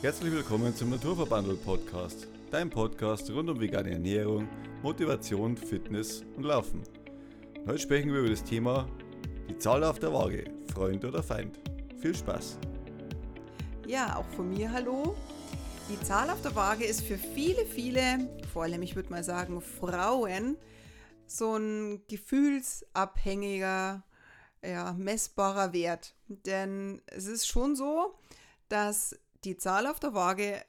Herzlich willkommen zum Naturverbandel Podcast, dein Podcast rund um vegane Ernährung, Motivation, Fitness und Laufen. heute sprechen wir über das Thema die Zahl auf der Waage, Freund oder Feind. Viel Spaß! Ja, auch von mir hallo. Die Zahl auf der Waage ist für viele, viele, vor allem ich würde mal sagen Frauen, so ein gefühlsabhängiger, ja, messbarer Wert. Denn es ist schon so, dass die Zahl auf der Waage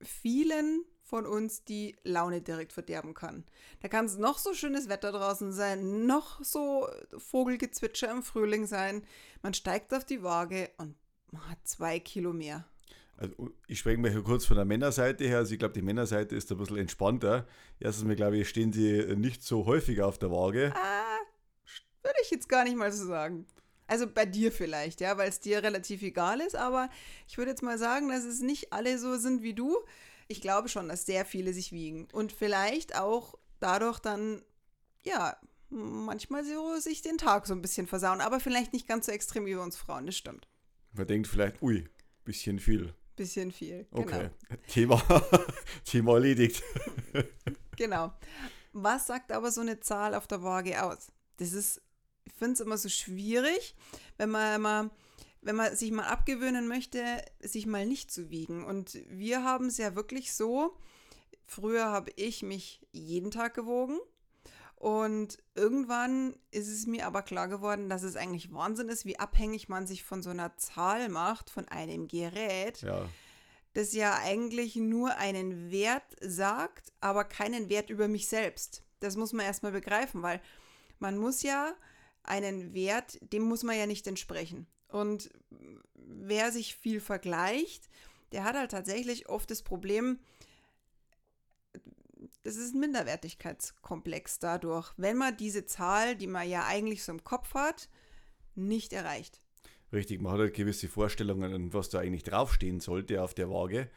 vielen von uns die Laune direkt verderben kann. Da kann es noch so schönes Wetter draußen sein, noch so Vogelgezwitscher im Frühling sein. Man steigt auf die Waage und man hat zwei Kilo mehr. Also ich spreche mal hier kurz von der Männerseite her. Also ich glaube, die Männerseite ist ein bisschen entspannter. Erstens mal, glaube ich, stehen sie nicht so häufig auf der Waage. Ah, würde ich jetzt gar nicht mal so sagen. Also bei dir vielleicht, ja, weil es dir relativ egal ist, aber ich würde jetzt mal sagen, dass es nicht alle so sind wie du. Ich glaube schon, dass sehr viele sich wiegen und vielleicht auch dadurch dann, ja, manchmal so sich den Tag so ein bisschen versauen, aber vielleicht nicht ganz so extrem wie wir uns Frauen, das stimmt. Man denkt vielleicht, ui, bisschen viel. Bisschen viel. Genau. Okay, Thema, Thema erledigt. genau. Was sagt aber so eine Zahl auf der Waage aus? Das ist ich finde es immer so schwierig, wenn man immer, wenn man sich mal abgewöhnen möchte, sich mal nicht zu wiegen. Und wir haben es ja wirklich so, früher habe ich mich jeden Tag gewogen. Und irgendwann ist es mir aber klar geworden, dass es eigentlich Wahnsinn ist, wie abhängig man sich von so einer Zahl macht, von einem Gerät, ja. das ja eigentlich nur einen Wert sagt, aber keinen Wert über mich selbst. Das muss man erstmal begreifen, weil man muss ja einen Wert, dem muss man ja nicht entsprechen. Und wer sich viel vergleicht, der hat halt tatsächlich oft das Problem, das ist ein Minderwertigkeitskomplex dadurch, wenn man diese Zahl, die man ja eigentlich so im Kopf hat, nicht erreicht. Richtig, man hat halt gewisse Vorstellungen, was da eigentlich draufstehen sollte auf der Waage.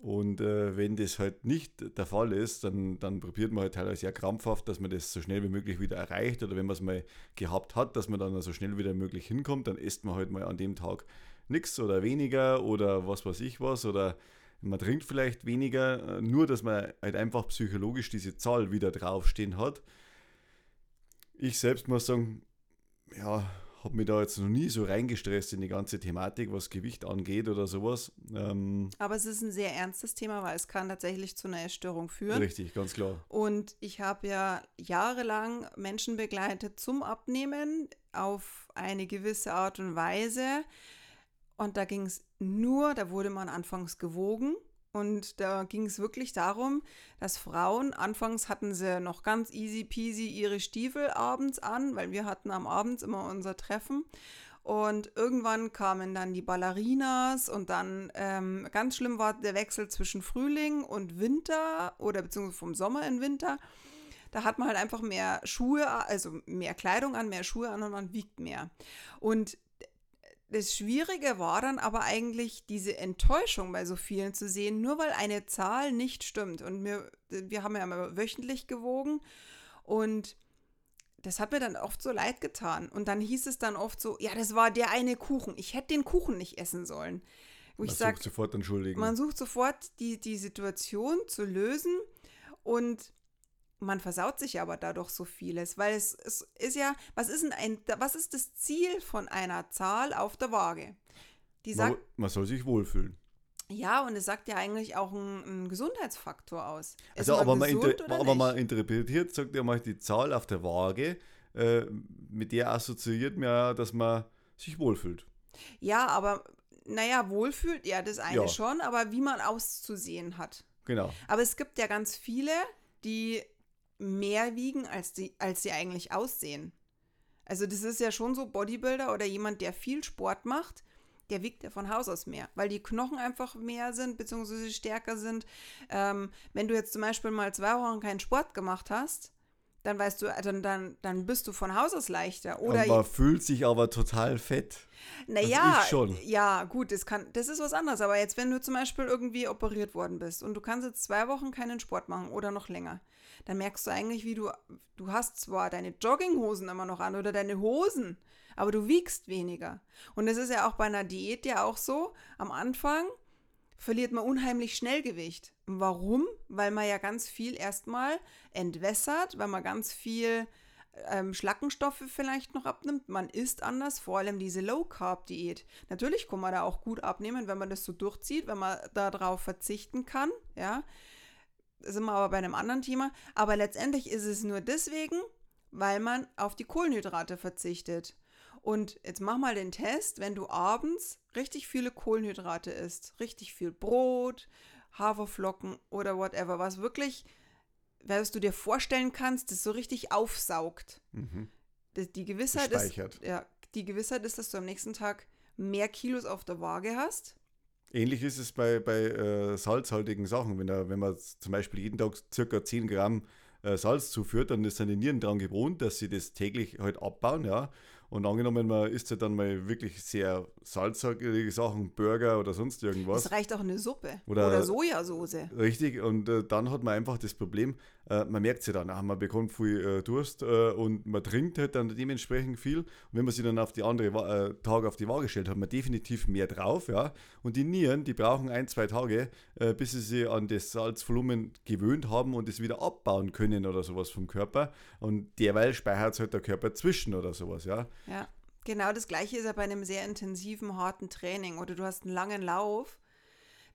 Und äh, wenn das halt nicht der Fall ist, dann, dann probiert man halt teilweise sehr krampfhaft, dass man das so schnell wie möglich wieder erreicht. Oder wenn man es mal gehabt hat, dass man dann so schnell wie möglich hinkommt, dann isst man halt mal an dem Tag nichts oder weniger oder was weiß ich was. Oder man trinkt vielleicht weniger, äh, nur dass man halt einfach psychologisch diese Zahl wieder draufstehen hat. Ich selbst muss sagen, ja, habe mich da jetzt noch nie so reingestresst in die ganze Thematik, was Gewicht angeht oder sowas. Ähm, Aber es ist ein sehr ernstes Thema, weil es kann tatsächlich zu einer Essstörung führen. Richtig, ganz klar. Und ich habe ja jahrelang Menschen begleitet zum Abnehmen auf eine gewisse Art und Weise. Und da ging es nur, da wurde man anfangs gewogen und da ging es wirklich darum, dass Frauen, anfangs hatten sie noch ganz easy peasy ihre Stiefel abends an, weil wir hatten am Abend immer unser Treffen. Und irgendwann kamen dann die Ballerinas und dann ähm, ganz schlimm war der Wechsel zwischen Frühling und Winter oder beziehungsweise vom Sommer in Winter. Da hat man halt einfach mehr Schuhe, also mehr Kleidung an, mehr Schuhe an und man wiegt mehr. Und das Schwierige war dann aber eigentlich diese Enttäuschung bei so vielen zu sehen, nur weil eine Zahl nicht stimmt. Und wir, wir haben ja immer wöchentlich gewogen und das hat mir dann oft so leid getan. Und dann hieß es dann oft so, ja, das war der eine Kuchen. Ich hätte den Kuchen nicht essen sollen. Wo man ich sag, sucht sofort entschuldigen. Man sucht sofort die, die Situation zu lösen und man versaut sich aber dadurch so vieles, weil es, es ist ja, was ist denn ein, was ist das Ziel von einer Zahl auf der Waage? Die sagt, man, man soll sich wohlfühlen. Ja, und es sagt ja eigentlich auch einen Gesundheitsfaktor aus. Ist also, aber man, inter, aber man interpretiert, sagt ja mal die Zahl auf der Waage, äh, mit der assoziiert man ja, dass man sich wohlfühlt. Ja, aber naja, wohlfühlt, ja, das eine ja. schon, aber wie man auszusehen hat. Genau. Aber es gibt ja ganz viele, die mehr wiegen, als, die, als sie eigentlich aussehen. Also das ist ja schon so Bodybuilder oder jemand, der viel Sport macht, der wiegt ja von Haus aus mehr, weil die Knochen einfach mehr sind, beziehungsweise stärker sind. Ähm, wenn du jetzt zum Beispiel mal zwei Wochen keinen Sport gemacht hast, dann weißt du, dann, dann, dann bist du von Haus aus leichter. Oder man fühlt sich aber total fett. Naja, also schon. ja, gut, das, kann, das ist was anderes. Aber jetzt, wenn du zum Beispiel irgendwie operiert worden bist und du kannst jetzt zwei Wochen keinen Sport machen oder noch länger, dann merkst du eigentlich, wie du, du hast zwar deine Jogginghosen immer noch an oder deine Hosen, aber du wiegst weniger. Und es ist ja auch bei einer Diät ja auch so, am Anfang verliert man unheimlich schnell Gewicht. Warum? Weil man ja ganz viel erstmal entwässert, weil man ganz viel ähm, Schlackenstoffe vielleicht noch abnimmt. Man isst anders, vor allem diese Low-Carb-Diät. Natürlich kann man da auch gut abnehmen, wenn man das so durchzieht, wenn man darauf verzichten kann. Ja, sind wir aber bei einem anderen Thema. Aber letztendlich ist es nur deswegen, weil man auf die Kohlenhydrate verzichtet. Und jetzt mach mal den Test, wenn du abends richtig viele Kohlenhydrate isst, richtig viel Brot, Haferflocken oder whatever, was wirklich was du dir vorstellen kannst, das so richtig aufsaugt. Mhm. Das, die, Gewissheit ist, ja, die Gewissheit ist, dass du am nächsten Tag mehr Kilos auf der Waage hast. Ähnlich ist es bei, bei äh, salzhaltigen Sachen. Wenn, er, wenn man zum Beispiel jeden Tag circa 10 Gramm äh, Salz zuführt, dann ist seine Nieren daran gewohnt, dass sie das täglich halt abbauen, ja. Und angenommen, man isst ja dann mal wirklich sehr salzige Sachen, Burger oder sonst irgendwas. Es reicht auch eine Suppe oder, oder Sojasauce. Richtig, und äh, dann hat man einfach das Problem, äh, man merkt sie dann, ach, man bekommt viel äh, Durst äh, und man trinkt halt dann dementsprechend viel. Und wenn man sich dann auf die andere äh, Tage auf die Waage stellt, hat man definitiv mehr drauf, ja. Und die Nieren, die brauchen ein, zwei Tage, äh, bis sie sich an das Salzvolumen gewöhnt haben und es wieder abbauen können oder sowas vom Körper. Und derweil speichert halt der Körper zwischen oder sowas, ja. Ja, genau das gleiche ist ja bei einem sehr intensiven, harten Training oder du hast einen langen Lauf,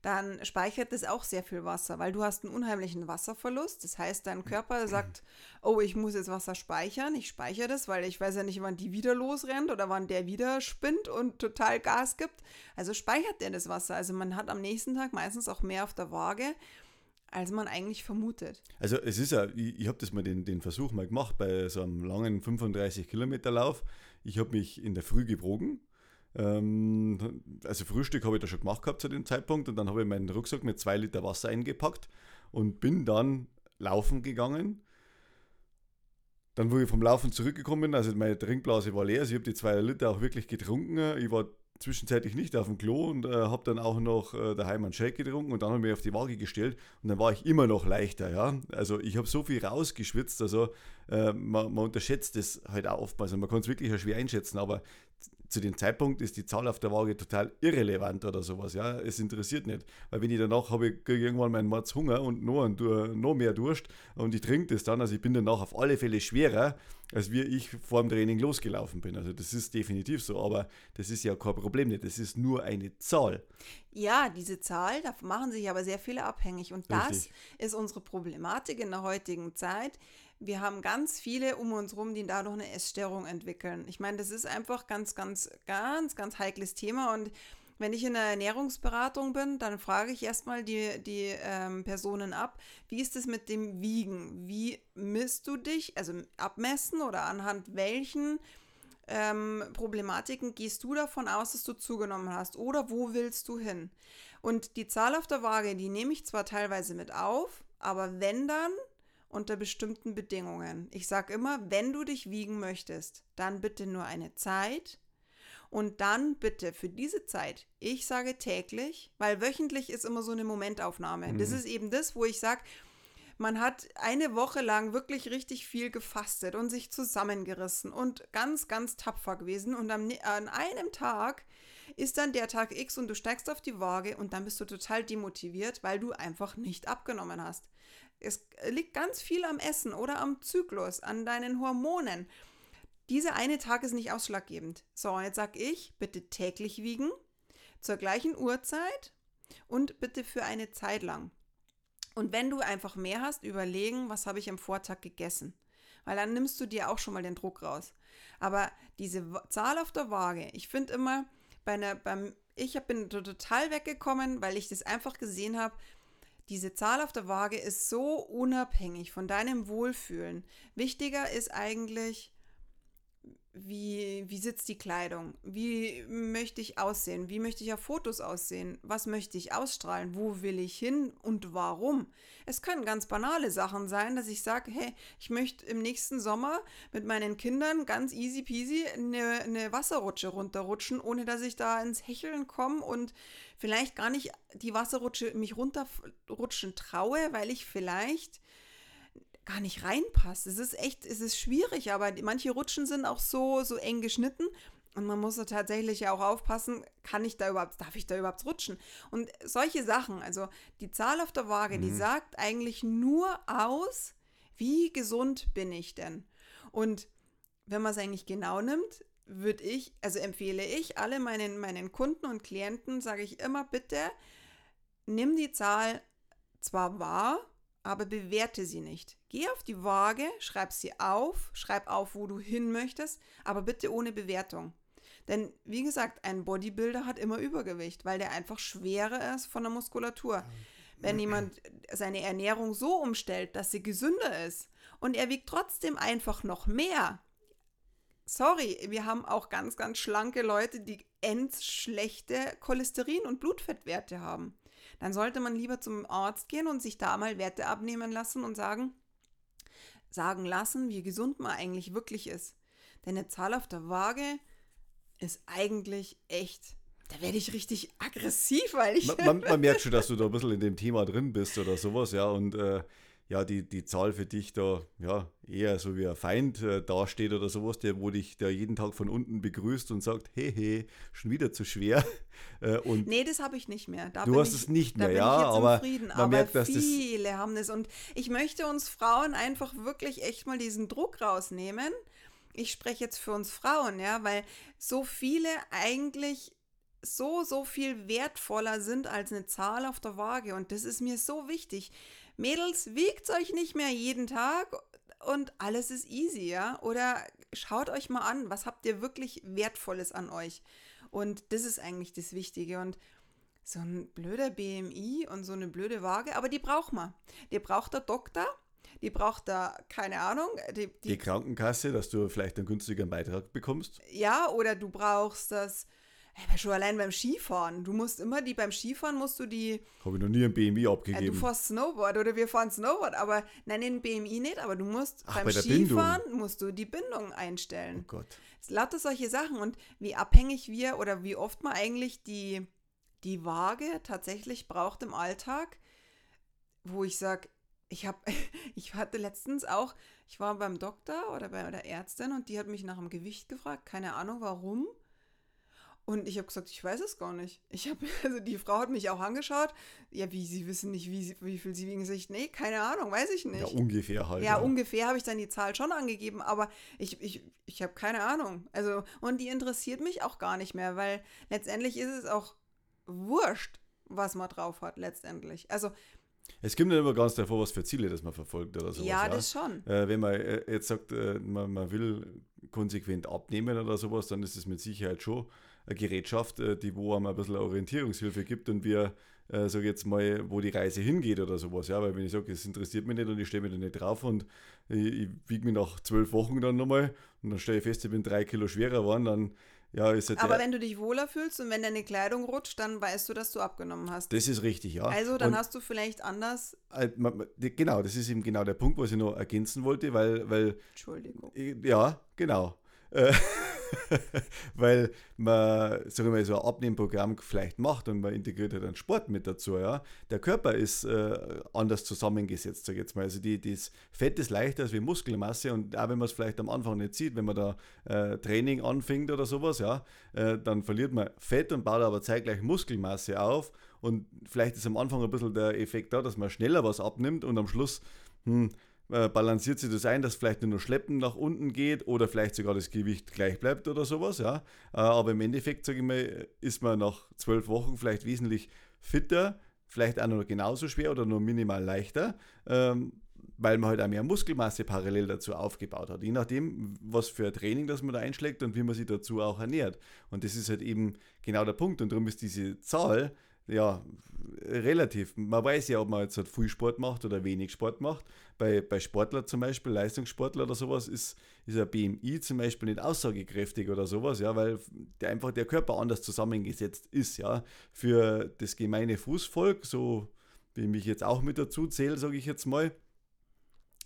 dann speichert das auch sehr viel Wasser, weil du hast einen unheimlichen Wasserverlust. Das heißt, dein Körper sagt, oh, ich muss jetzt Wasser speichern. Ich speichere das, weil ich weiß ja nicht, wann die wieder losrennt oder wann der wieder spinnt und total Gas gibt. Also speichert der das Wasser. Also man hat am nächsten Tag meistens auch mehr auf der Waage als man eigentlich vermutet. Also es ist ja, ich, ich habe das mal den, den Versuch mal gemacht bei so einem langen 35 Kilometer Lauf. Ich habe mich in der Früh gebrogen. Ähm, also Frühstück habe ich da schon gemacht gehabt zu dem Zeitpunkt und dann habe ich meinen Rucksack mit zwei Liter Wasser eingepackt und bin dann laufen gegangen. Dann, wo ich vom Laufen zurückgekommen bin, also meine Trinkblase war leer, also ich habe die zwei Liter auch wirklich getrunken. Ich war zwischenzeitlich nicht auf dem Klo und äh, habe dann auch noch äh, daheim einen Shake getrunken und dann habe ich mich auf die Waage gestellt und dann war ich immer noch leichter, ja. Also ich habe so viel rausgeschwitzt, also äh, man, man, unterschätzt das halt auch oftmals und man kann es wirklich schwer einschätzen, aber zu dem Zeitpunkt ist die Zahl auf der Waage total irrelevant oder sowas, ja. Es interessiert nicht, weil wenn ich danach habe, ich irgendwann meinen Mords Hunger und noch, noch mehr Durst und ich trinke das dann, also ich bin danach auf alle Fälle schwerer, als wie ich vor dem Training losgelaufen bin. Also das ist definitiv so, aber das ist ja kein Problem nicht. Das ist nur eine Zahl. Ja, diese Zahl, da machen sich aber sehr viele abhängig. Und das Richtig. ist unsere Problematik in der heutigen Zeit. Wir haben ganz viele um uns herum, die dadurch eine Essstörung entwickeln. Ich meine, das ist einfach ganz, ganz, ganz, ganz heikles Thema und wenn ich in der Ernährungsberatung bin, dann frage ich erstmal die, die ähm, Personen ab, wie ist es mit dem Wiegen? Wie misst du dich, also abmessen oder anhand welchen ähm, Problematiken gehst du davon aus, dass du zugenommen hast oder wo willst du hin? Und die Zahl auf der Waage, die nehme ich zwar teilweise mit auf, aber wenn dann unter bestimmten Bedingungen. Ich sage immer, wenn du dich wiegen möchtest, dann bitte nur eine Zeit, und dann bitte für diese Zeit, ich sage täglich, weil wöchentlich ist immer so eine Momentaufnahme. Mhm. Das ist eben das, wo ich sage, man hat eine Woche lang wirklich richtig viel gefastet und sich zusammengerissen und ganz, ganz tapfer gewesen. Und am, an einem Tag ist dann der Tag X und du steigst auf die Waage und dann bist du total demotiviert, weil du einfach nicht abgenommen hast. Es liegt ganz viel am Essen oder am Zyklus, an deinen Hormonen. Dieser eine Tag ist nicht ausschlaggebend. So, jetzt sag ich, bitte täglich wiegen, zur gleichen Uhrzeit und bitte für eine Zeit lang. Und wenn du einfach mehr hast, überlegen, was habe ich am Vortag gegessen. Weil dann nimmst du dir auch schon mal den Druck raus. Aber diese Zahl auf der Waage, ich finde immer, bei einer, beim, ich bin total weggekommen, weil ich das einfach gesehen habe, diese Zahl auf der Waage ist so unabhängig von deinem Wohlfühlen. Wichtiger ist eigentlich, wie, wie sitzt die Kleidung? Wie möchte ich aussehen? Wie möchte ich auf Fotos aussehen? Was möchte ich ausstrahlen? Wo will ich hin und warum? Es können ganz banale Sachen sein, dass ich sage, hey, ich möchte im nächsten Sommer mit meinen Kindern ganz easy peasy eine, eine Wasserrutsche runterrutschen, ohne dass ich da ins Hecheln komme und vielleicht gar nicht die Wasserrutsche mich runterrutschen traue, weil ich vielleicht gar nicht reinpasst. Es ist echt, es ist schwierig, aber manche Rutschen sind auch so, so eng geschnitten. Und man muss da tatsächlich auch aufpassen, kann ich da überhaupt, darf ich da überhaupt rutschen? Und solche Sachen, also die Zahl auf der Waage, mhm. die sagt eigentlich nur aus, wie gesund bin ich denn? Und wenn man es eigentlich genau nimmt, würde ich, also empfehle ich alle meinen, meinen Kunden und Klienten, sage ich immer, bitte nimm die Zahl zwar wahr, aber bewerte sie nicht. Geh auf die Waage, schreib sie auf, schreib auf, wo du hin möchtest, aber bitte ohne Bewertung. Denn wie gesagt, ein Bodybuilder hat immer Übergewicht, weil der einfach schwerer ist von der Muskulatur. Wenn jemand seine Ernährung so umstellt, dass sie gesünder ist und er wiegt trotzdem einfach noch mehr, sorry, wir haben auch ganz, ganz schlanke Leute, die endschlechte Cholesterin- und Blutfettwerte haben. Dann sollte man lieber zum Arzt gehen und sich da mal Werte abnehmen lassen und sagen, sagen lassen, wie gesund man eigentlich wirklich ist. Denn eine Zahl auf der Waage ist eigentlich echt da werde ich richtig aggressiv, weil ich. Man, man, man, merkt schon, dass du da ein bisschen in dem Thema drin bist oder sowas, ja. Und äh, ja, die, die Zahl für dich da ja eher so wie ein Feind äh, dasteht oder sowas, der, wo dich da jeden Tag von unten begrüßt und sagt, hey, hey, schon wieder zu schwer. Äh, und nee, das habe ich nicht mehr. Da du hast ich, es nicht mehr, ja, aber man aber merkt, dass viele das haben das. Und ich möchte uns Frauen einfach wirklich echt mal diesen Druck rausnehmen. Ich spreche jetzt für uns Frauen, ja, weil so viele eigentlich so, so viel wertvoller sind als eine Zahl auf der Waage. Und das ist mir so wichtig. Mädels, wiegt euch nicht mehr jeden Tag und alles ist easy, ja? Oder schaut euch mal an, was habt ihr wirklich Wertvolles an euch? Und das ist eigentlich das Wichtige. Und so ein blöder BMI und so eine blöde Waage, aber die braucht man. Die braucht der Doktor, die braucht da, keine Ahnung. Die, die, die Krankenkasse, dass du vielleicht einen günstigeren Beitrag bekommst. Ja, oder du brauchst das Hey, schon allein beim Skifahren. Du musst immer die, beim Skifahren musst du die. Habe ich noch nie ein BMI abgegeben. Ja, du fährst Snowboard oder wir fahren Snowboard, aber nein, den BMI nicht, aber du musst Ach, beim bei Skifahren Bindung. musst du die Bindung einstellen. Oh Gott. Es lauter solche Sachen und wie abhängig wir oder wie oft man eigentlich die, die Waage tatsächlich braucht im Alltag, wo ich sage, ich habe, ich hatte letztens auch, ich war beim Doktor oder bei der Ärztin und die hat mich nach dem Gewicht gefragt, keine Ahnung warum. Und ich habe gesagt, ich weiß es gar nicht. Ich habe, also die Frau hat mich auch angeschaut. Ja, wie, Sie wissen nicht, wie, wie viel Sie wiegen sich. Nee, keine Ahnung, weiß ich nicht. Ja, ungefähr halt. Ja, ja. ungefähr habe ich dann die Zahl schon angegeben, aber ich, ich, ich habe keine Ahnung. Also, und die interessiert mich auch gar nicht mehr, weil letztendlich ist es auch wurscht, was man drauf hat, letztendlich. Also, es gibt nicht immer ganz davor, was für Ziele das man verfolgt oder sowas. Ja, das schon. Äh, wenn man äh, jetzt sagt, äh, man, man will konsequent abnehmen oder sowas, dann ist es mit Sicherheit schon eine Gerätschaft, äh, die wo einem ein bisschen Orientierungshilfe gibt und wir, äh, sage jetzt mal, wo die Reise hingeht oder sowas. Ja, weil wenn ich sage, es interessiert mich nicht und ich stehe mir da nicht drauf und ich, ich wiege mich nach zwölf Wochen dann nochmal und dann stelle ich fest, ich bin drei Kilo schwerer geworden, dann ja, ist halt Aber wenn du dich wohler fühlst und wenn deine Kleidung rutscht, dann weißt du, dass du abgenommen hast. Das ist richtig, ja. Also dann und, hast du vielleicht anders. Äh, genau, das ist eben genau der Punkt, was ich noch ergänzen wollte, weil. weil Entschuldigung. Ja, genau. Weil man, sagen mal, so ein Abnehmprogramm vielleicht macht und man integriert halt einen Sport mit dazu, ja. Der Körper ist äh, anders zusammengesetzt, sag ich jetzt mal. Also die, das Fett ist leichter als wie Muskelmasse und auch wenn man es vielleicht am Anfang nicht sieht, wenn man da äh, Training anfängt oder sowas, ja, äh, dann verliert man Fett und baut aber zeitgleich Muskelmasse auf und vielleicht ist am Anfang ein bisschen der Effekt da, dass man schneller was abnimmt und am Schluss, hm, äh, balanciert sich das ein, dass vielleicht nur Schleppen nach unten geht oder vielleicht sogar das Gewicht gleich bleibt oder sowas, ja. Äh, aber im Endeffekt, sage ich mal, ist man nach zwölf Wochen vielleicht wesentlich fitter, vielleicht auch noch genauso schwer oder nur minimal leichter, ähm, weil man halt auch mehr Muskelmasse parallel dazu aufgebaut hat. Je nachdem, was für ein Training das man da einschlägt und wie man sich dazu auch ernährt. Und das ist halt eben genau der Punkt. Und darum ist diese Zahl ja, relativ. Man weiß ja, ob man jetzt halt viel Sport macht oder wenig Sport macht. Bei, bei Sportler zum Beispiel, Leistungssportler oder sowas, ist, ist ein BMI zum Beispiel nicht aussagekräftig oder sowas, ja, weil der, einfach der Körper anders zusammengesetzt ist, ja. Für das gemeine Fußvolk, so wie ich mich jetzt auch mit dazu zähle, sage ich jetzt mal,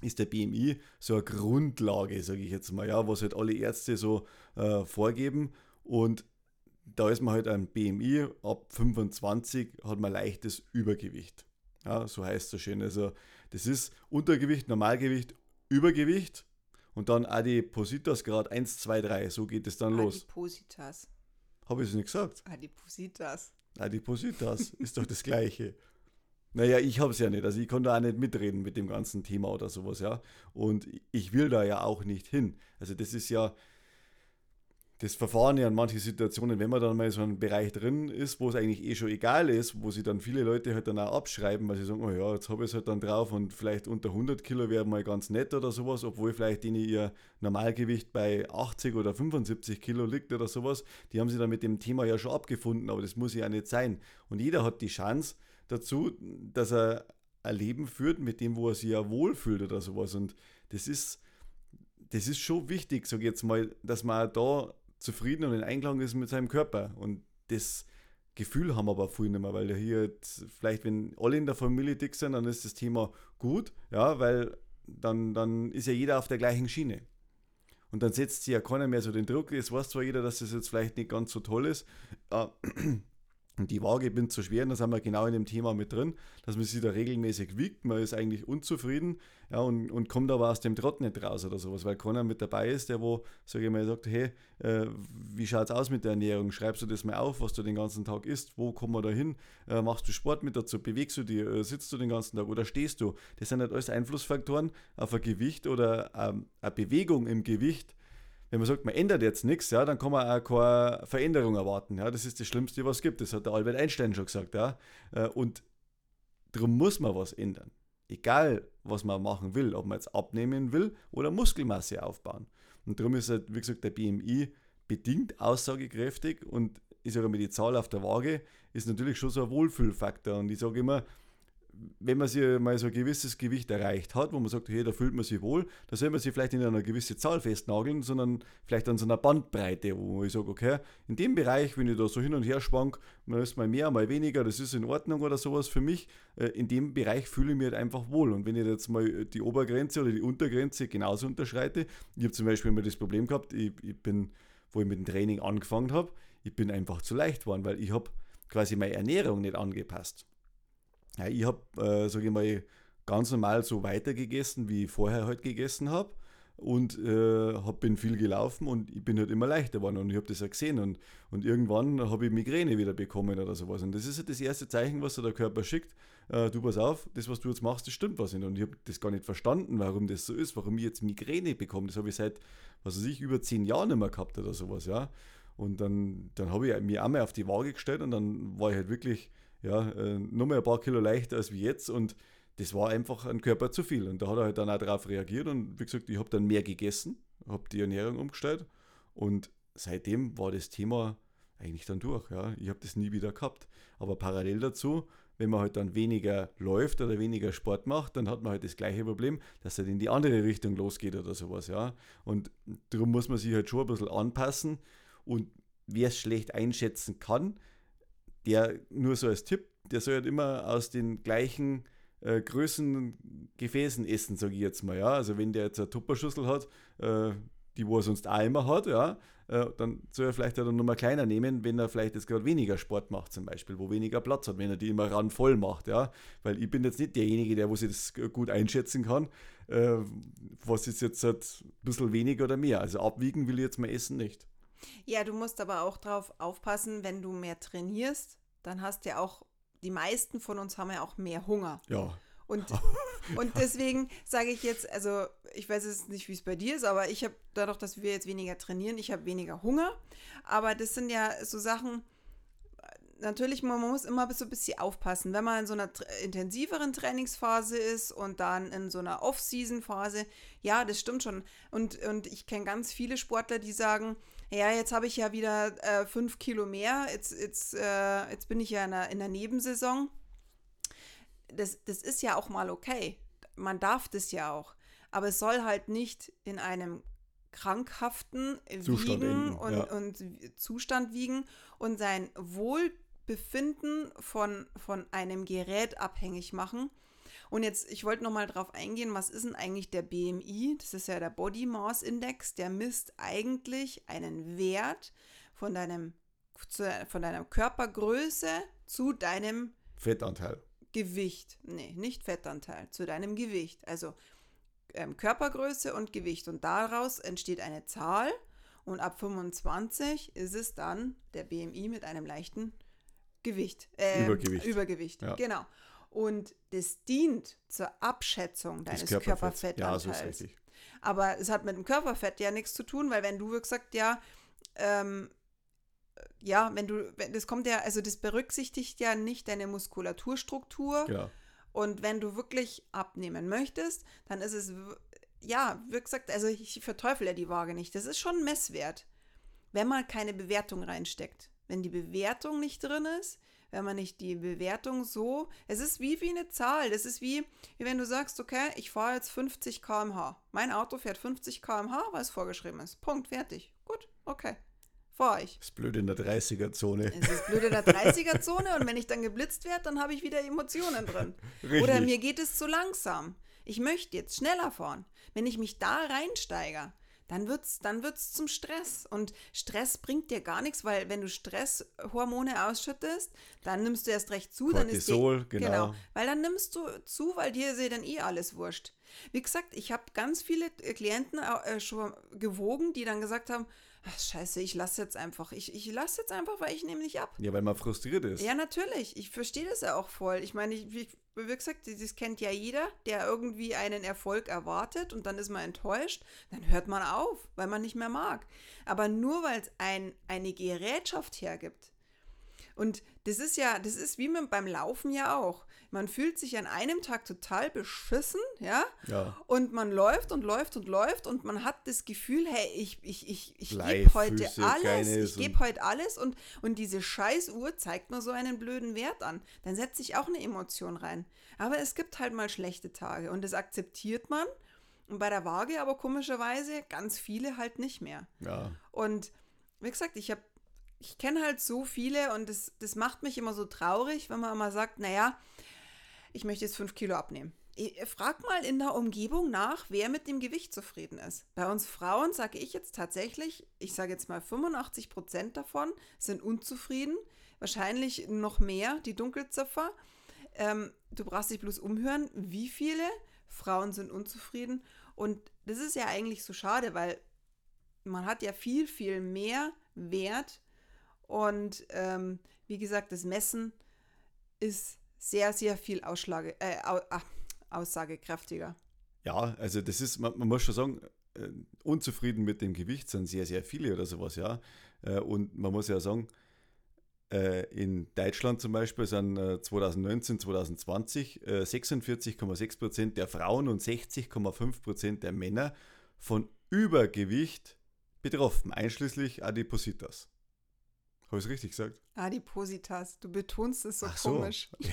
ist der BMI so eine Grundlage, sage ich jetzt mal, ja, was halt alle Ärzte so äh, vorgeben. Und da ist man halt ein BMI, ab 25 hat man leichtes Übergewicht. Ja, so heißt das schön. Also das ist Untergewicht, Normalgewicht, Übergewicht und dann Adipositas-Grad 1, 2, 3. So geht es dann los. Adipositas. Habe ich es nicht gesagt? Adipositas. Adipositas ist doch das Gleiche. Naja, ich habe es ja nicht. Also ich kann da auch nicht mitreden mit dem ganzen Thema oder sowas, ja. Und ich will da ja auch nicht hin. Also das ist ja das Verfahren ja in manchen Situationen, wenn man dann mal so einen Bereich drin ist, wo es eigentlich eh schon egal ist, wo sie dann viele Leute halt dann auch abschreiben, weil sie sagen, oh ja, jetzt habe ich es halt dann drauf und vielleicht unter 100 Kilo wäre mal ganz nett oder sowas, obwohl vielleicht denen ihr Normalgewicht bei 80 oder 75 Kilo liegt oder sowas. Die haben sich dann mit dem Thema ja schon abgefunden, aber das muss ja nicht sein. Und jeder hat die Chance, dazu, dass er ein Leben führt, mit dem, wo er sich ja wohlfühlt oder sowas. Und das ist, das ist schon wichtig, sage ich jetzt mal, dass man da zufrieden und in Einklang ist mit seinem Körper. Und das Gefühl haben wir aber viel nicht mehr, weil hier vielleicht, wenn alle in der Familie dick sind, dann ist das Thema gut, ja, weil dann, dann ist ja jeder auf der gleichen Schiene. Und dann setzt sich ja keiner mehr so den Druck. Es weiß zwar jeder, dass das jetzt vielleicht nicht ganz so toll ist, äh, und die Waage bin zu schwer, und da sind wir genau in dem Thema mit drin, dass man sich da regelmäßig wiegt, man ist eigentlich unzufrieden ja, und, und kommt aber aus dem Trott nicht raus oder sowas, weil keiner mit dabei ist, der wo, sage ich mal, sagt, hey, äh, wie es aus mit der Ernährung? Schreibst du das mal auf, was du den ganzen Tag isst? Wo kommen wir da hin? Äh, machst du Sport mit dazu? Bewegst du dich? Äh, sitzt du den ganzen Tag oder stehst du? Das sind nicht alles Einflussfaktoren auf ein Gewicht oder ähm, eine Bewegung im Gewicht, wenn man sagt, man ändert jetzt nichts, ja, dann kann man auch keine Veränderung erwarten. Ja. Das ist das Schlimmste, was es gibt. Das hat der Albert Einstein schon gesagt. Ja. Äh, und darum muss man was ändern. Egal, was man machen will, ob man jetzt abnehmen will oder Muskelmasse aufbauen. Und darum ist halt, wie gesagt, der BMI bedingt aussagekräftig und ich sage mal, die Zahl auf der Waage ist natürlich schon so ein Wohlfühlfaktor. Und ich sage immer, wenn man sich mal so ein gewisses Gewicht erreicht hat, wo man sagt, hey, da fühlt man sich wohl, da soll man sich vielleicht in einer gewissen Zahl festnageln, sondern vielleicht an so einer Bandbreite, wo ich sage, okay, in dem Bereich, wenn ich da so hin und her schwank, man ist mal mehr, mal weniger, das ist in Ordnung oder sowas für mich, äh, in dem Bereich fühle ich mich halt einfach wohl. Und wenn ich jetzt mal die Obergrenze oder die Untergrenze genauso unterschreite, ich habe zum Beispiel immer das Problem gehabt, ich, ich bin, wo ich mit dem Training angefangen habe, ich bin einfach zu leicht geworden, weil ich habe quasi meine Ernährung nicht angepasst. Ja, ich habe, äh, sage ich mal, ganz normal so weitergegessen, wie ich vorher halt gegessen habe. Und äh, hab, bin viel gelaufen und ich bin halt immer leichter geworden und ich habe das auch gesehen. Und, und irgendwann habe ich Migräne wieder bekommen oder sowas. Und das ist halt das erste Zeichen, was der Körper schickt. Äh, du pass auf, das, was du jetzt machst, das stimmt was nicht. Und ich habe das gar nicht verstanden, warum das so ist, warum ich jetzt Migräne bekomme. Das habe ich seit, was weiß ich, über zehn Jahren mehr gehabt oder sowas, ja. Und dann, dann habe ich mich auch mal auf die Waage gestellt und dann war ich halt wirklich ja, äh, nur mal ein paar Kilo leichter als wie jetzt und das war einfach ein Körper zu viel. Und da hat er halt dann auch darauf reagiert und wie gesagt, ich habe dann mehr gegessen, habe die Ernährung umgestellt und seitdem war das Thema eigentlich dann durch. Ja. Ich habe das nie wieder gehabt. Aber parallel dazu, wenn man halt dann weniger läuft oder weniger Sport macht, dann hat man halt das gleiche Problem, dass halt in die andere Richtung losgeht oder sowas. Ja. Und darum muss man sich halt schon ein bisschen anpassen. Und wer es schlecht einschätzen kann, der nur so als Tipp, der soll halt immer aus den gleichen äh, Größen Gefäßen essen, sage ich jetzt mal. Ja? Also wenn der jetzt eine Tupperschüssel hat, äh, die wo er sonst auch immer hat, ja, äh, dann soll er vielleicht dann nochmal kleiner nehmen, wenn er vielleicht jetzt gerade weniger Sport macht zum Beispiel, wo weniger Platz hat, wenn er die immer ran voll macht, ja. Weil ich bin jetzt nicht derjenige, der wo sich das gut einschätzen kann, äh, was ist jetzt halt ein bisschen weniger oder mehr. Also abwiegen will ich jetzt mein Essen nicht. Ja, du musst aber auch darauf aufpassen, wenn du mehr trainierst, dann hast du ja auch, die meisten von uns haben ja auch mehr Hunger. Ja. Und, und deswegen sage ich jetzt, also ich weiß jetzt nicht, wie es bei dir ist, aber ich habe dadurch, dass wir jetzt weniger trainieren, ich habe weniger Hunger. Aber das sind ja so Sachen, natürlich, man muss immer so ein bisschen aufpassen. Wenn man in so einer intensiveren Trainingsphase ist und dann in so einer Off-Season-Phase, ja, das stimmt schon. Und, und ich kenne ganz viele Sportler, die sagen, ja, jetzt habe ich ja wieder äh, fünf Kilo mehr, jetzt, jetzt, äh, jetzt bin ich ja in der, in der Nebensaison. Das, das ist ja auch mal okay. Man darf das ja auch. Aber es soll halt nicht in einem krankhaften Zustand Wiegen und, ja. und Zustand wiegen und sein Wohlbefinden von, von einem Gerät abhängig machen. Und jetzt, ich wollte nochmal drauf eingehen, was ist denn eigentlich der BMI? Das ist ja der Body Mass Index, der misst eigentlich einen Wert von deinem, von deiner Körpergröße zu deinem Fettanteil. Gewicht. Nee, nicht Fettanteil, zu deinem Gewicht. Also ähm, Körpergröße und Gewicht. Und daraus entsteht eine Zahl. Und ab 25 ist es dann der BMI mit einem leichten Gewicht. Äh, Übergewicht. Übergewicht, ja. genau. Und das dient zur Abschätzung deines Körperfett. Körperfettanteils. Ja, so ist richtig. Aber es hat mit dem Körperfett ja nichts zu tun, weil wenn du wirklich sagst, ja, ähm, ja, wenn du, das kommt ja, also das berücksichtigt ja nicht deine Muskulaturstruktur. Genau. Und wenn du wirklich abnehmen möchtest, dann ist es, ja, wie gesagt, also ich verteufel ja die Waage nicht. Das ist schon ein Messwert, wenn man keine Bewertung reinsteckt. Wenn die Bewertung nicht drin ist, wenn man nicht die Bewertung so, es ist wie, wie eine Zahl. Das ist wie, wie wenn du sagst, okay, ich fahre jetzt 50 km/h. Mein Auto fährt 50 km/h, weil es vorgeschrieben ist. Punkt, fertig. Gut, okay euch. Das ist blöd in der 30er-Zone. Es ist blöd in der 30er-Zone und wenn ich dann geblitzt werde, dann habe ich wieder Emotionen drin. Richtig. Oder mir geht es zu langsam. Ich möchte jetzt schneller fahren. Wenn ich mich da reinsteige, dann wird es dann wird's zum Stress. Und Stress bringt dir gar nichts, weil wenn du Stresshormone ausschüttest, dann nimmst du erst recht zu. Cortisol, dann ist die, genau. genau. Weil dann nimmst du zu, weil dir ist dann eh alles wurscht. Wie gesagt, ich habe ganz viele Klienten äh, schon gewogen, die dann gesagt haben, ach scheiße, ich lasse jetzt einfach. Ich, ich lasse jetzt einfach, weil ich nehme nicht ab. Ja, weil man frustriert ist. Ja, natürlich. Ich verstehe das ja auch voll. Ich meine, ich, wie, wie gesagt, das kennt ja jeder, der irgendwie einen Erfolg erwartet und dann ist man enttäuscht. Dann hört man auf, weil man nicht mehr mag. Aber nur weil es ein, eine Gerätschaft hergibt. Und das ist ja, das ist wie beim Laufen ja auch man fühlt sich an einem Tag total beschissen, ja? ja. Und man läuft und läuft und läuft und man hat das Gefühl, hey, ich, ich, ich, ich gebe heute alles, ich gebe heute alles und, und diese Scheißuhr zeigt mir so einen blöden Wert an. Dann setze ich auch eine Emotion rein. Aber es gibt halt mal schlechte Tage und das akzeptiert man. Und bei der Waage aber komischerweise ganz viele halt nicht mehr. Ja. Und wie gesagt, ich habe ich kenne halt so viele und das, das macht mich immer so traurig, wenn man immer sagt, naja, ich möchte jetzt fünf Kilo abnehmen. Frag mal in der Umgebung nach, wer mit dem Gewicht zufrieden ist. Bei uns Frauen sage ich jetzt tatsächlich, ich sage jetzt mal 85 Prozent davon sind unzufrieden. Wahrscheinlich noch mehr, die Dunkelziffer. Ähm, du brauchst dich bloß umhören, wie viele Frauen sind unzufrieden. Und das ist ja eigentlich so schade, weil man hat ja viel, viel mehr Wert. Und ähm, wie gesagt, das Messen ist sehr, sehr viel Ausschlage, äh, aussagekräftiger. Ja, also das ist, man, man muss schon sagen, äh, unzufrieden mit dem Gewicht sind sehr, sehr viele oder sowas, ja. Äh, und man muss ja sagen, äh, in Deutschland zum Beispiel sind 2019, 2020 46,6 Prozent der Frauen und 60,5 Prozent der Männer von Übergewicht betroffen, einschließlich Adipositas. Habe ich es richtig gesagt? Adipositas, du betonst es so Ach komisch. So.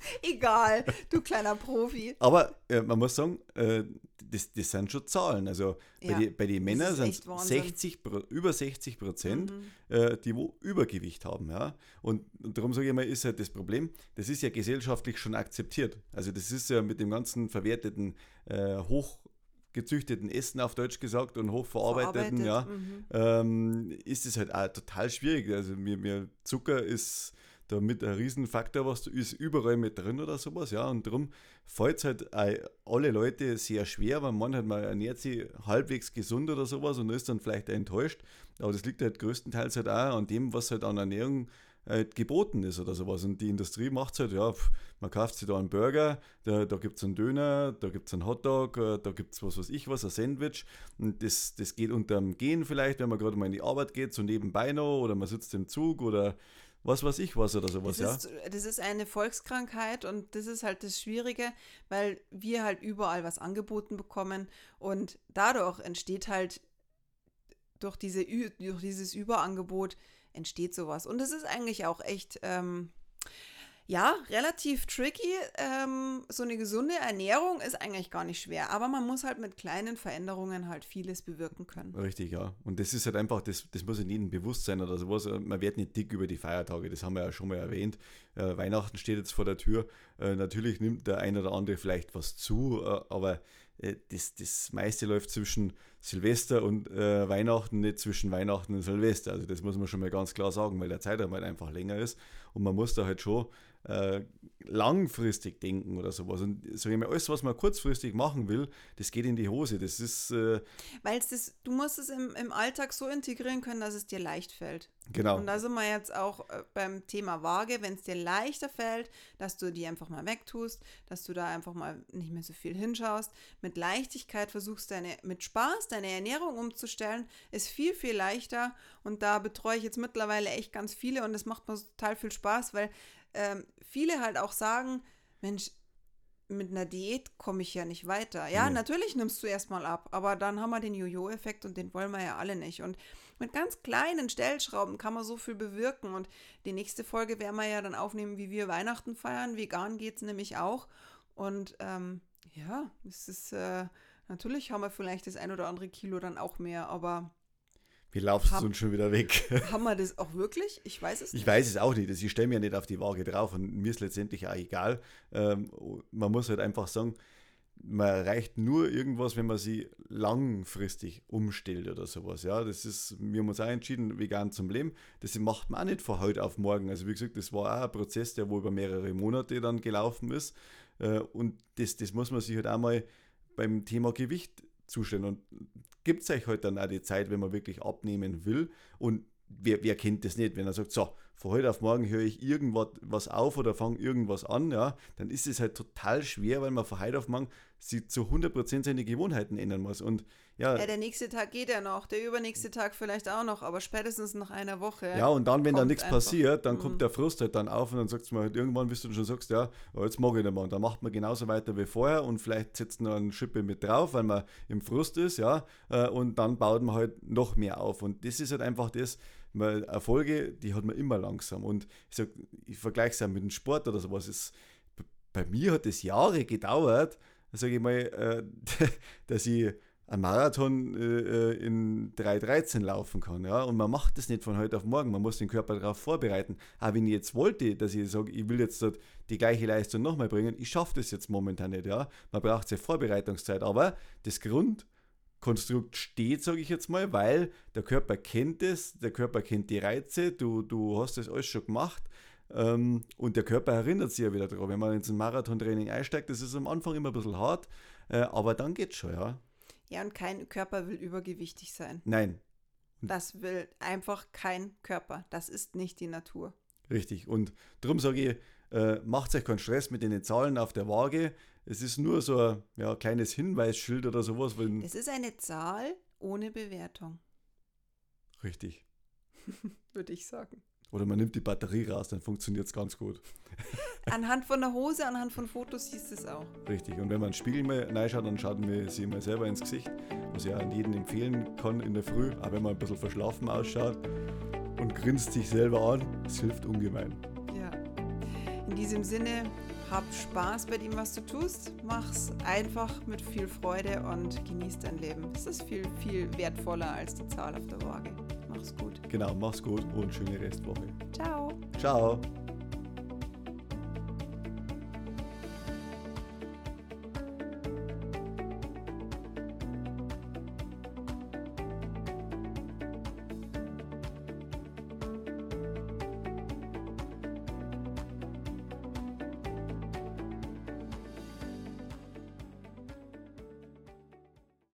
Egal, du kleiner Profi. Aber äh, man muss sagen, äh, das, das sind schon Zahlen. Also bei, ja, die, bei den Männern sind es 60, über 60 Prozent, mhm. äh, die wo Übergewicht haben. Ja? Und, und darum sage ich mal, ist halt das Problem, das ist ja gesellschaftlich schon akzeptiert. Also das ist ja mit dem ganzen verwerteten äh, Hoch gezüchteten Essen auf Deutsch gesagt und hochverarbeiteten, ja, mhm. ähm, ist es halt auch total schwierig. Also mir, mir Zucker ist da mit ein Riesenfaktor, was du, ist überall mit drin oder sowas, ja, und darum fällt es halt alle Leute sehr schwer, weil man halt mal ernährt sich halbwegs gesund oder sowas und ist dann vielleicht enttäuscht, aber das liegt halt größtenteils halt auch an dem, was halt an Ernährung halt geboten ist oder sowas. Und die Industrie macht es halt, ja, man kauft sich da einen Burger, da, da gibt es einen Döner, da gibt es einen Hotdog, äh, da gibt es was weiß ich was, ein Sandwich. Und das, das geht unterm Gehen vielleicht, wenn man gerade mal in die Arbeit geht, so nebenbei noch oder man sitzt im Zug oder was weiß ich was oder sowas, das ist, ja. Das ist eine Volkskrankheit und das ist halt das Schwierige, weil wir halt überall was angeboten bekommen und dadurch entsteht halt durch, diese, durch dieses Überangebot entsteht sowas. Und es ist eigentlich auch echt, ähm, ja, relativ tricky. Ähm, so eine gesunde Ernährung ist eigentlich gar nicht schwer, aber man muss halt mit kleinen Veränderungen halt vieles bewirken können. Richtig, ja. Und das ist halt einfach, das, das muss in jedem bewusst sein oder sowas. Man wird nicht dick über die Feiertage, das haben wir ja schon mal erwähnt. Äh, Weihnachten steht jetzt vor der Tür. Äh, natürlich nimmt der eine oder andere vielleicht was zu, äh, aber äh, das, das meiste läuft zwischen Silvester und äh, Weihnachten, nicht zwischen Weihnachten und Silvester. Also das muss man schon mal ganz klar sagen, weil der Zeitraum halt einfach länger ist und man muss da halt schon äh, langfristig denken oder sowas. Und sag ich mal, alles, was man kurzfristig machen will, das geht in die Hose. Das ist. Äh, Weil das, du musst es im, im Alltag so integrieren können, dass es dir leicht fällt. Genau. Und da sind wir jetzt auch äh, beim Thema Waage, wenn es dir leichter fällt, dass du die einfach mal wegtust, dass du da einfach mal nicht mehr so viel hinschaust, mit Leichtigkeit versuchst, deine, mit Spaß deine Ernährung umzustellen, ist viel, viel leichter. Und da betreue ich jetzt mittlerweile echt ganz viele und das macht mir total viel Spaß, weil ähm, viele halt auch sagen, Mensch, mit einer Diät komme ich ja nicht weiter. Ja, nee. natürlich nimmst du erstmal ab, aber dann haben wir den Jojo-Effekt und den wollen wir ja alle nicht. Und mit ganz kleinen Stellschrauben kann man so viel bewirken. Und die nächste Folge werden wir ja dann aufnehmen, wie wir Weihnachten feiern. Vegan geht es nämlich auch. Und ähm, ja, es ist äh, natürlich haben wir vielleicht das ein oder andere Kilo dann auch mehr, aber wie laufst du uns schon wieder weg? Haben wir das auch wirklich? Ich weiß es nicht. Ich weiß es auch nicht. Ich stelle mir nicht auf die Waage drauf und mir ist letztendlich auch egal. Ähm, man muss halt einfach sagen, man erreicht nur irgendwas, wenn man sie langfristig umstellt oder sowas. Ja, das ist, wir haben uns auch entschieden, vegan zum Leben. Das macht man auch nicht von heute auf morgen. Also wie gesagt, das war auch ein Prozess, der wohl über mehrere Monate dann gelaufen ist. Äh, und das, das muss man sich halt auch mal beim Thema Gewicht zustellen. Und gibt es euch halt dann auch die Zeit, wenn man wirklich abnehmen will. Und wer, wer kennt das nicht, wenn er sagt, so, von heute auf morgen höre ich irgendwas was auf oder fange irgendwas an, ja, dann ist es halt total schwer, weil man von heute auf morgen sie zu 100% seine Gewohnheiten ändern muss. Und ja, ja, der nächste Tag geht ja noch, der übernächste Tag vielleicht auch noch, aber spätestens nach einer Woche. Ja, und dann, wenn da nichts passiert, dann mhm. kommt der Frust halt dann auf und dann sagst du mal halt irgendwann, bis du schon sagst, ja, jetzt mag ich nicht mehr. Und dann macht man genauso weiter wie vorher und vielleicht setzt noch eine Schippe mit drauf, weil man im Frust ist, ja, äh, und dann baut man halt noch mehr auf. Und das ist halt einfach das, man, Erfolge, die hat man immer langsam. Und ich sag, ich vergleiche es ja mit dem Sport oder sowas. Es, bei mir hat es Jahre gedauert, sage ich mal, äh, dass ich einen Marathon äh, äh in 3,13 laufen kann. Ja? Und man macht das nicht von heute auf morgen. Man muss den Körper darauf vorbereiten. Aber wenn ich jetzt wollte, dass ich sage, ich will jetzt dort die gleiche Leistung nochmal bringen, ich schaffe das jetzt momentan nicht. Ja? Man braucht sehr Vorbereitungszeit. Aber das Grundkonstrukt steht, sage ich jetzt mal, weil der Körper kennt es, der Körper kennt die Reize, du, du hast das alles schon gemacht. Ähm, und der Körper erinnert sich ja wieder daran. Wenn man ins Marathontraining einsteigt, das ist am Anfang immer ein bisschen hart, äh, aber dann geht's schon, ja. Ja, und kein Körper will übergewichtig sein. Nein. Das will einfach kein Körper. Das ist nicht die Natur. Richtig. Und darum sage ich, äh, macht euch keinen Stress mit den Zahlen auf der Waage. Es ist nur so ein ja, kleines Hinweisschild oder sowas. Es ist eine Zahl ohne Bewertung. Richtig. Würde ich sagen. Oder man nimmt die Batterie raus, dann funktioniert es ganz gut. Anhand von der Hose, anhand von Fotos siehst du es auch. Richtig. Und wenn man einen Spiegel mal reinschaut, dann schaut man sich mal selber ins Gesicht, was ich an jeden empfehlen kann in der Früh, auch wenn man ein bisschen verschlafen ausschaut und grinst sich selber an. Es hilft ungemein. Ja. In diesem Sinne, hab Spaß bei dem, was du tust. Mach's einfach mit viel Freude und genieß dein Leben. Es ist viel, viel wertvoller als die Zahl auf der Waage. Mach's gut. Genau, mach's gut und schöne Restwoche. Ciao. Ciao.